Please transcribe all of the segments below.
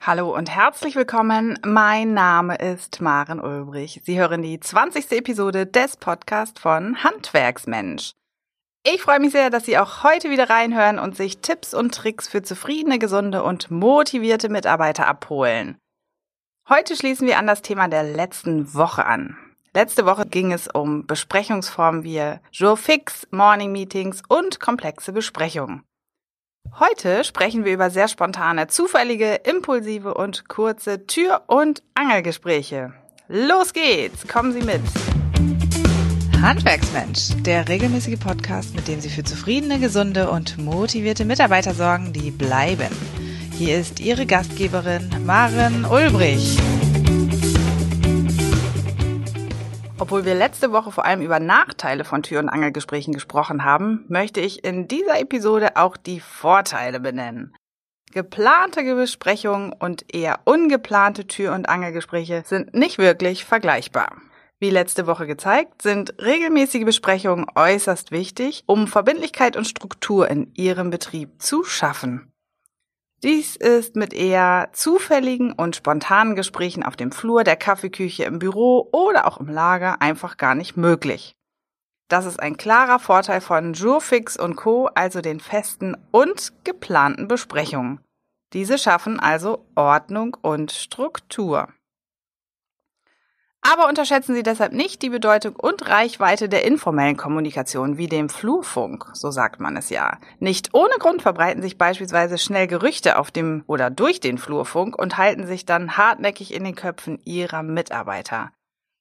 Hallo und herzlich willkommen. Mein Name ist Maren Ulbrich. Sie hören die 20. Episode des Podcasts von Handwerksmensch. Ich freue mich sehr, dass Sie auch heute wieder reinhören und sich Tipps und Tricks für zufriedene, gesunde und motivierte Mitarbeiter abholen. Heute schließen wir an das Thema der letzten Woche an. Letzte Woche ging es um Besprechungsformen wie Jour fix, Morning Meetings und komplexe Besprechungen. Heute sprechen wir über sehr spontane, zufällige, impulsive und kurze Tür- und Angelgespräche. Los geht's, kommen Sie mit. Handwerksmensch, der regelmäßige Podcast, mit dem Sie für zufriedene, gesunde und motivierte Mitarbeiter sorgen, die bleiben. Hier ist Ihre Gastgeberin Maren Ulbrich. Obwohl wir letzte Woche vor allem über Nachteile von Tür- und Angelgesprächen gesprochen haben, möchte ich in dieser Episode auch die Vorteile benennen. Geplante Besprechungen und eher ungeplante Tür- und Angelgespräche sind nicht wirklich vergleichbar. Wie letzte Woche gezeigt, sind regelmäßige Besprechungen äußerst wichtig, um Verbindlichkeit und Struktur in Ihrem Betrieb zu schaffen. Dies ist mit eher zufälligen und spontanen Gesprächen auf dem Flur, der Kaffeeküche, im Büro oder auch im Lager einfach gar nicht möglich. Das ist ein klarer Vorteil von Jurfix und Co., also den festen und geplanten Besprechungen. Diese schaffen also Ordnung und Struktur. Aber unterschätzen Sie deshalb nicht die Bedeutung und Reichweite der informellen Kommunikation wie dem Flurfunk, so sagt man es ja. Nicht ohne Grund verbreiten sich beispielsweise schnell Gerüchte auf dem oder durch den Flurfunk und halten sich dann hartnäckig in den Köpfen ihrer Mitarbeiter.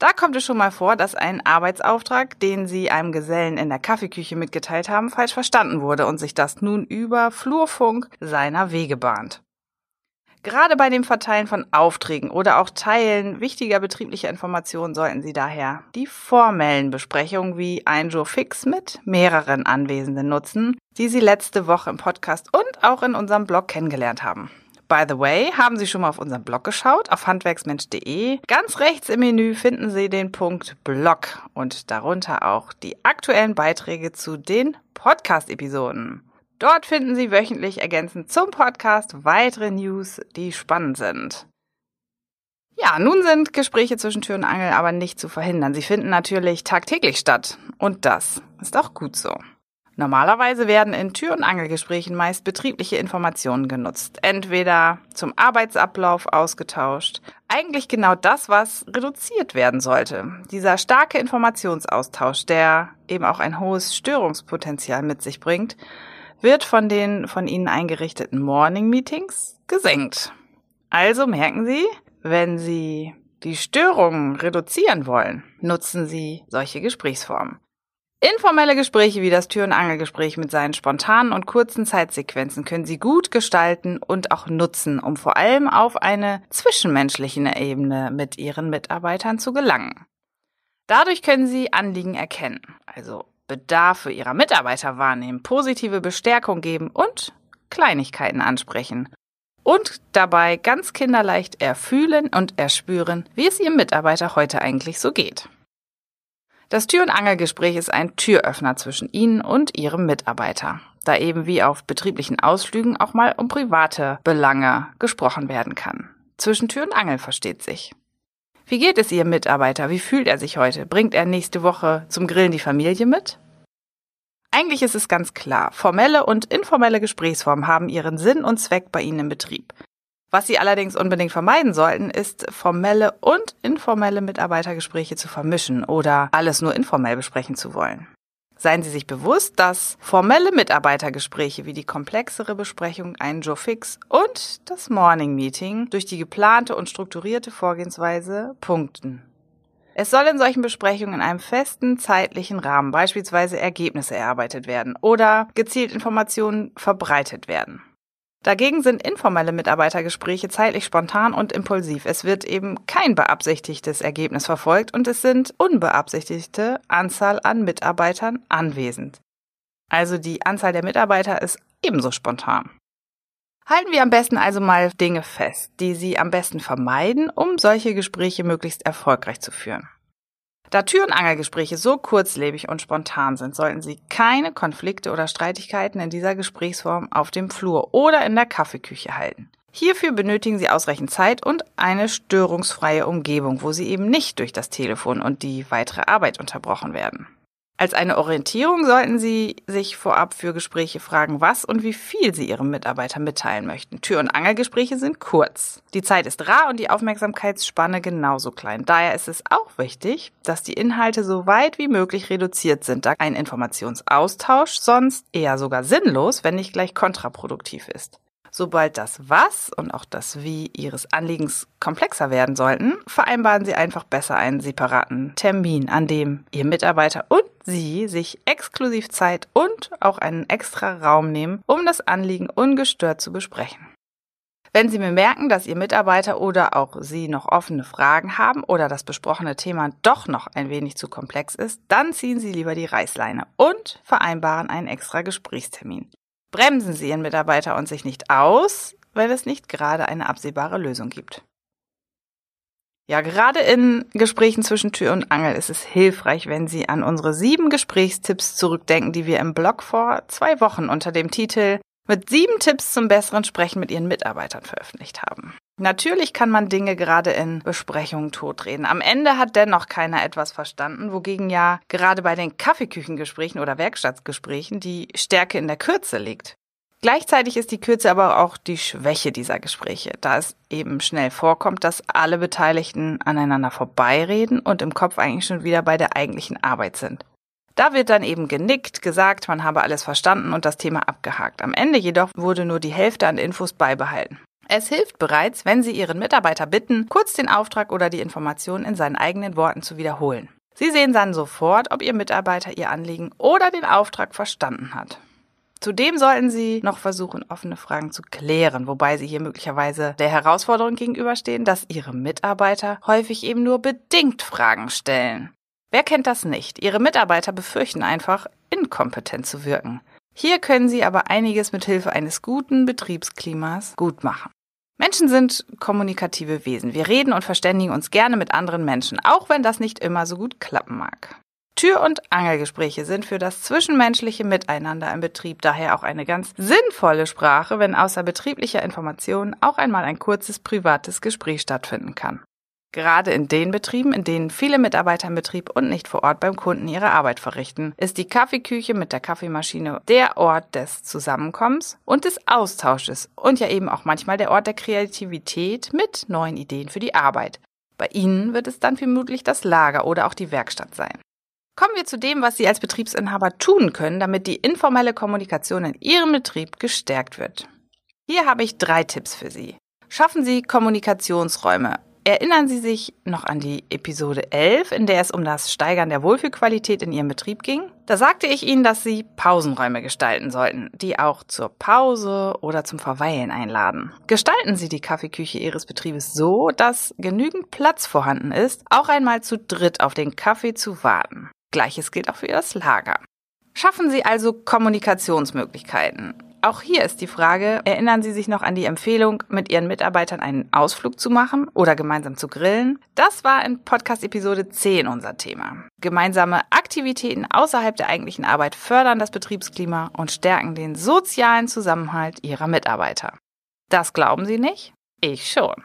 Da kommt es schon mal vor, dass ein Arbeitsauftrag, den Sie einem Gesellen in der Kaffeeküche mitgeteilt haben, falsch verstanden wurde und sich das nun über Flurfunk seiner Wege bahnt. Gerade bei dem Verteilen von Aufträgen oder auch Teilen wichtiger betrieblicher Informationen sollten Sie daher die formellen Besprechungen wie ein Jour fix mit mehreren Anwesenden nutzen, die Sie letzte Woche im Podcast und auch in unserem Blog kennengelernt haben. By the way, haben Sie schon mal auf unserem Blog geschaut, auf handwerksmensch.de. Ganz rechts im Menü finden Sie den Punkt Blog und darunter auch die aktuellen Beiträge zu den Podcast-Episoden. Dort finden Sie wöchentlich ergänzend zum Podcast weitere News, die spannend sind. Ja, nun sind Gespräche zwischen Tür und Angel aber nicht zu verhindern. Sie finden natürlich tagtäglich statt. Und das ist auch gut so. Normalerweise werden in Tür- und Angelgesprächen meist betriebliche Informationen genutzt. Entweder zum Arbeitsablauf ausgetauscht. Eigentlich genau das, was reduziert werden sollte. Dieser starke Informationsaustausch, der eben auch ein hohes Störungspotenzial mit sich bringt, wird von den von Ihnen eingerichteten Morning Meetings gesenkt. Also merken Sie, wenn Sie die Störungen reduzieren wollen, nutzen Sie solche Gesprächsformen. Informelle Gespräche wie das Tür- und Angelgespräch mit seinen spontanen und kurzen Zeitsequenzen können Sie gut gestalten und auch nutzen, um vor allem auf eine zwischenmenschliche Ebene mit Ihren Mitarbeitern zu gelangen. Dadurch können Sie Anliegen erkennen, also Bedarfe ihrer Mitarbeiter wahrnehmen, positive Bestärkung geben und Kleinigkeiten ansprechen. Und dabei ganz kinderleicht erfühlen und erspüren, wie es ihrem Mitarbeiter heute eigentlich so geht. Das Tür- und Angelgespräch ist ein Türöffner zwischen Ihnen und Ihrem Mitarbeiter, da eben wie auf betrieblichen Ausflügen auch mal um private Belange gesprochen werden kann. Zwischen Tür und Angel versteht sich. Wie geht es Ihrem Mitarbeiter? Wie fühlt er sich heute? Bringt er nächste Woche zum Grillen die Familie mit? Eigentlich ist es ganz klar. Formelle und informelle Gesprächsformen haben ihren Sinn und Zweck bei Ihnen im Betrieb. Was Sie allerdings unbedingt vermeiden sollten, ist formelle und informelle Mitarbeitergespräche zu vermischen oder alles nur informell besprechen zu wollen. Seien Sie sich bewusst, dass formelle Mitarbeitergespräche wie die komplexere Besprechung, ein Joe Fix und das Morning Meeting durch die geplante und strukturierte Vorgehensweise punkten. Es soll in solchen Besprechungen in einem festen zeitlichen Rahmen beispielsweise Ergebnisse erarbeitet werden oder gezielt Informationen verbreitet werden. Dagegen sind informelle Mitarbeitergespräche zeitlich spontan und impulsiv. Es wird eben kein beabsichtigtes Ergebnis verfolgt und es sind unbeabsichtigte Anzahl an Mitarbeitern anwesend. Also die Anzahl der Mitarbeiter ist ebenso spontan. Halten wir am besten also mal Dinge fest, die Sie am besten vermeiden, um solche Gespräche möglichst erfolgreich zu führen. Da Tür- und Angelgespräche so kurzlebig und spontan sind, sollten Sie keine Konflikte oder Streitigkeiten in dieser Gesprächsform auf dem Flur oder in der Kaffeeküche halten. Hierfür benötigen Sie ausreichend Zeit und eine störungsfreie Umgebung, wo Sie eben nicht durch das Telefon und die weitere Arbeit unterbrochen werden. Als eine Orientierung sollten Sie sich vorab für Gespräche fragen, was und wie viel Sie Ihrem Mitarbeiter mitteilen möchten. Tür- und Angelgespräche sind kurz. Die Zeit ist rar und die Aufmerksamkeitsspanne genauso klein. Daher ist es auch wichtig, dass die Inhalte so weit wie möglich reduziert sind, da ein Informationsaustausch sonst eher sogar sinnlos, wenn nicht gleich kontraproduktiv ist. Sobald das Was und auch das Wie Ihres Anliegens komplexer werden sollten, vereinbaren Sie einfach besser einen separaten Termin, an dem Ihr Mitarbeiter und Sie sich exklusiv Zeit und auch einen extra Raum nehmen, um das Anliegen ungestört zu besprechen. Wenn Sie bemerken, dass Ihr Mitarbeiter oder auch Sie noch offene Fragen haben oder das besprochene Thema doch noch ein wenig zu komplex ist, dann ziehen Sie lieber die Reißleine und vereinbaren einen extra Gesprächstermin. Bremsen Sie Ihren Mitarbeiter und sich nicht aus, wenn es nicht gerade eine absehbare Lösung gibt. Ja, gerade in Gesprächen zwischen Tür und Angel ist es hilfreich, wenn Sie an unsere sieben Gesprächstipps zurückdenken, die wir im Blog vor zwei Wochen unter dem Titel mit sieben Tipps zum besseren Sprechen mit Ihren Mitarbeitern veröffentlicht haben. Natürlich kann man Dinge gerade in Besprechungen totreden. Am Ende hat dennoch keiner etwas verstanden, wogegen ja gerade bei den Kaffeeküchengesprächen oder Werkstattgesprächen die Stärke in der Kürze liegt. Gleichzeitig ist die Kürze aber auch die Schwäche dieser Gespräche, da es eben schnell vorkommt, dass alle Beteiligten aneinander vorbeireden und im Kopf eigentlich schon wieder bei der eigentlichen Arbeit sind. Da wird dann eben genickt, gesagt, man habe alles verstanden und das Thema abgehakt. Am Ende jedoch wurde nur die Hälfte an Infos beibehalten. Es hilft bereits, wenn Sie Ihren Mitarbeiter bitten, kurz den Auftrag oder die Information in seinen eigenen Worten zu wiederholen. Sie sehen dann sofort, ob Ihr Mitarbeiter Ihr Anliegen oder den Auftrag verstanden hat. Zudem sollten Sie noch versuchen, offene Fragen zu klären, wobei Sie hier möglicherweise der Herausforderung gegenüberstehen, dass Ihre Mitarbeiter häufig eben nur bedingt Fragen stellen. Wer kennt das nicht? Ihre Mitarbeiter befürchten einfach, inkompetent zu wirken. Hier können Sie aber einiges mit Hilfe eines guten Betriebsklimas gut machen. Menschen sind kommunikative Wesen. Wir reden und verständigen uns gerne mit anderen Menschen, auch wenn das nicht immer so gut klappen mag. Tür- und Angelgespräche sind für das zwischenmenschliche Miteinander im Betrieb daher auch eine ganz sinnvolle Sprache, wenn außer betrieblicher Informationen auch einmal ein kurzes privates Gespräch stattfinden kann. Gerade in den Betrieben, in denen viele Mitarbeiter im Betrieb und nicht vor Ort beim Kunden ihre Arbeit verrichten, ist die Kaffeeküche mit der Kaffeemaschine der Ort des Zusammenkommens und des Austausches und ja eben auch manchmal der Ort der Kreativität mit neuen Ideen für die Arbeit. Bei Ihnen wird es dann vermutlich das Lager oder auch die Werkstatt sein. Kommen wir zu dem, was Sie als Betriebsinhaber tun können, damit die informelle Kommunikation in Ihrem Betrieb gestärkt wird. Hier habe ich drei Tipps für Sie. Schaffen Sie Kommunikationsräume Erinnern Sie sich noch an die Episode 11, in der es um das Steigern der Wohlfühlqualität in Ihrem Betrieb ging? Da sagte ich Ihnen, dass Sie Pausenräume gestalten sollten, die auch zur Pause oder zum Verweilen einladen. Gestalten Sie die Kaffeeküche Ihres Betriebes so, dass genügend Platz vorhanden ist, auch einmal zu dritt auf den Kaffee zu warten. Gleiches gilt auch für das Lager. Schaffen Sie also Kommunikationsmöglichkeiten. Auch hier ist die Frage, erinnern Sie sich noch an die Empfehlung, mit Ihren Mitarbeitern einen Ausflug zu machen oder gemeinsam zu grillen? Das war in Podcast Episode 10 unser Thema. Gemeinsame Aktivitäten außerhalb der eigentlichen Arbeit fördern das Betriebsklima und stärken den sozialen Zusammenhalt Ihrer Mitarbeiter. Das glauben Sie nicht? Ich schon.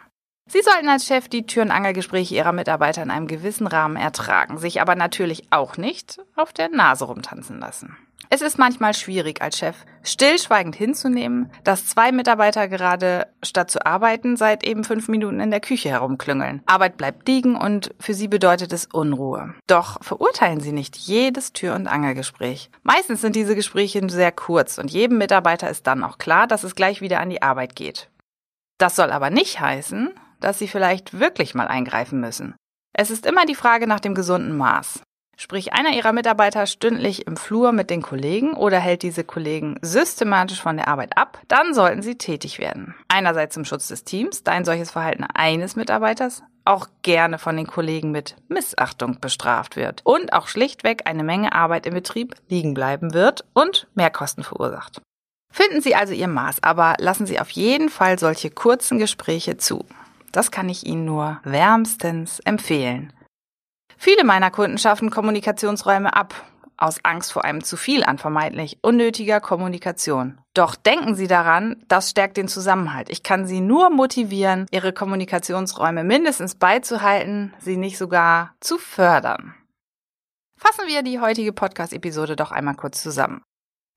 Sie sollten als Chef die Tür- und Angelgespräche Ihrer Mitarbeiter in einem gewissen Rahmen ertragen, sich aber natürlich auch nicht auf der Nase rumtanzen lassen. Es ist manchmal schwierig als Chef stillschweigend hinzunehmen, dass zwei Mitarbeiter gerade statt zu arbeiten seit eben fünf Minuten in der Küche herumklüngeln. Arbeit bleibt liegen und für sie bedeutet es Unruhe. Doch verurteilen Sie nicht jedes Tür- und Angelgespräch. Meistens sind diese Gespräche sehr kurz und jedem Mitarbeiter ist dann auch klar, dass es gleich wieder an die Arbeit geht. Das soll aber nicht heißen, dass Sie vielleicht wirklich mal eingreifen müssen. Es ist immer die Frage nach dem gesunden Maß. Sprich einer Ihrer Mitarbeiter stündlich im Flur mit den Kollegen oder hält diese Kollegen systematisch von der Arbeit ab, dann sollten Sie tätig werden. Einerseits zum Schutz des Teams, da ein solches Verhalten eines Mitarbeiters auch gerne von den Kollegen mit Missachtung bestraft wird und auch schlichtweg eine Menge Arbeit im Betrieb liegen bleiben wird und Mehrkosten verursacht. Finden Sie also Ihr Maß, aber lassen Sie auf jeden Fall solche kurzen Gespräche zu. Das kann ich Ihnen nur wärmstens empfehlen. Viele meiner Kunden schaffen Kommunikationsräume ab aus Angst vor einem zu viel an vermeintlich unnötiger Kommunikation. Doch denken Sie daran, das stärkt den Zusammenhalt. Ich kann Sie nur motivieren, Ihre Kommunikationsräume mindestens beizuhalten, sie nicht sogar zu fördern. Fassen wir die heutige Podcast-Episode doch einmal kurz zusammen.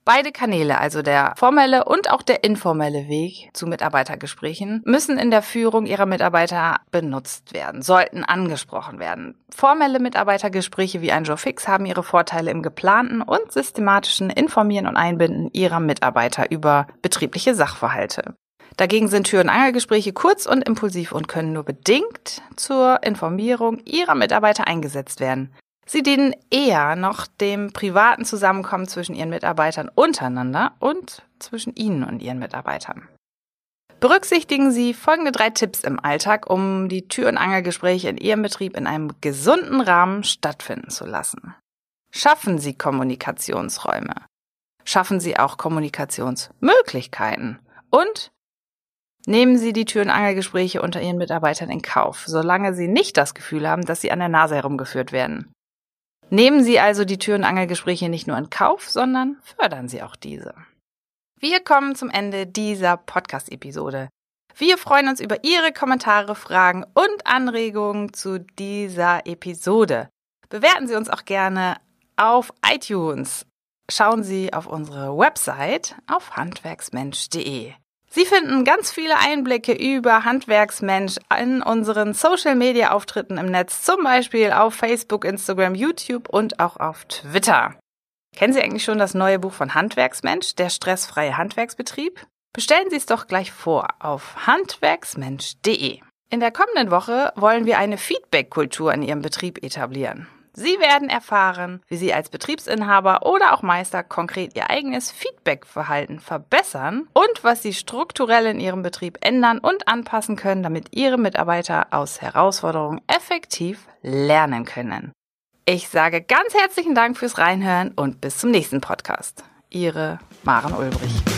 Beide Kanäle, also der formelle und auch der informelle Weg zu Mitarbeitergesprächen, müssen in der Führung ihrer Mitarbeiter benutzt werden, sollten angesprochen werden. Formelle Mitarbeitergespräche wie ein Joe Fix haben ihre Vorteile im geplanten und systematischen Informieren und Einbinden ihrer Mitarbeiter über betriebliche Sachverhalte. Dagegen sind Tür- und Angelgespräche kurz und impulsiv und können nur bedingt zur Informierung ihrer Mitarbeiter eingesetzt werden. Sie dienen eher noch dem privaten Zusammenkommen zwischen ihren Mitarbeitern untereinander und zwischen ihnen und ihren Mitarbeitern. Berücksichtigen Sie folgende drei Tipps im Alltag, um die Tür- und Angelgespräche in Ihrem Betrieb in einem gesunden Rahmen stattfinden zu lassen. Schaffen Sie Kommunikationsräume. Schaffen Sie auch Kommunikationsmöglichkeiten. Und nehmen Sie die Tür- und Angelgespräche unter Ihren Mitarbeitern in Kauf, solange Sie nicht das Gefühl haben, dass Sie an der Nase herumgeführt werden. Nehmen Sie also die Tür- und Angelgespräche nicht nur in Kauf, sondern fördern Sie auch diese. Wir kommen zum Ende dieser Podcast-Episode. Wir freuen uns über Ihre Kommentare, Fragen und Anregungen zu dieser Episode. Bewerten Sie uns auch gerne auf iTunes. Schauen Sie auf unsere Website auf handwerksmensch.de. Sie finden ganz viele Einblicke über Handwerksmensch in unseren Social-Media-Auftritten im Netz, zum Beispiel auf Facebook, Instagram, YouTube und auch auf Twitter. Kennen Sie eigentlich schon das neue Buch von Handwerksmensch, der stressfreie Handwerksbetrieb? Bestellen Sie es doch gleich vor auf handwerksmensch.de. In der kommenden Woche wollen wir eine Feedback-Kultur in Ihrem Betrieb etablieren. Sie werden erfahren, wie Sie als Betriebsinhaber oder auch Meister konkret Ihr eigenes Feedback-Verhalten verbessern und was Sie strukturell in Ihrem Betrieb ändern und anpassen können, damit Ihre Mitarbeiter aus Herausforderungen effektiv lernen können. Ich sage ganz herzlichen Dank fürs Reinhören und bis zum nächsten Podcast. Ihre Maren Ulbrich.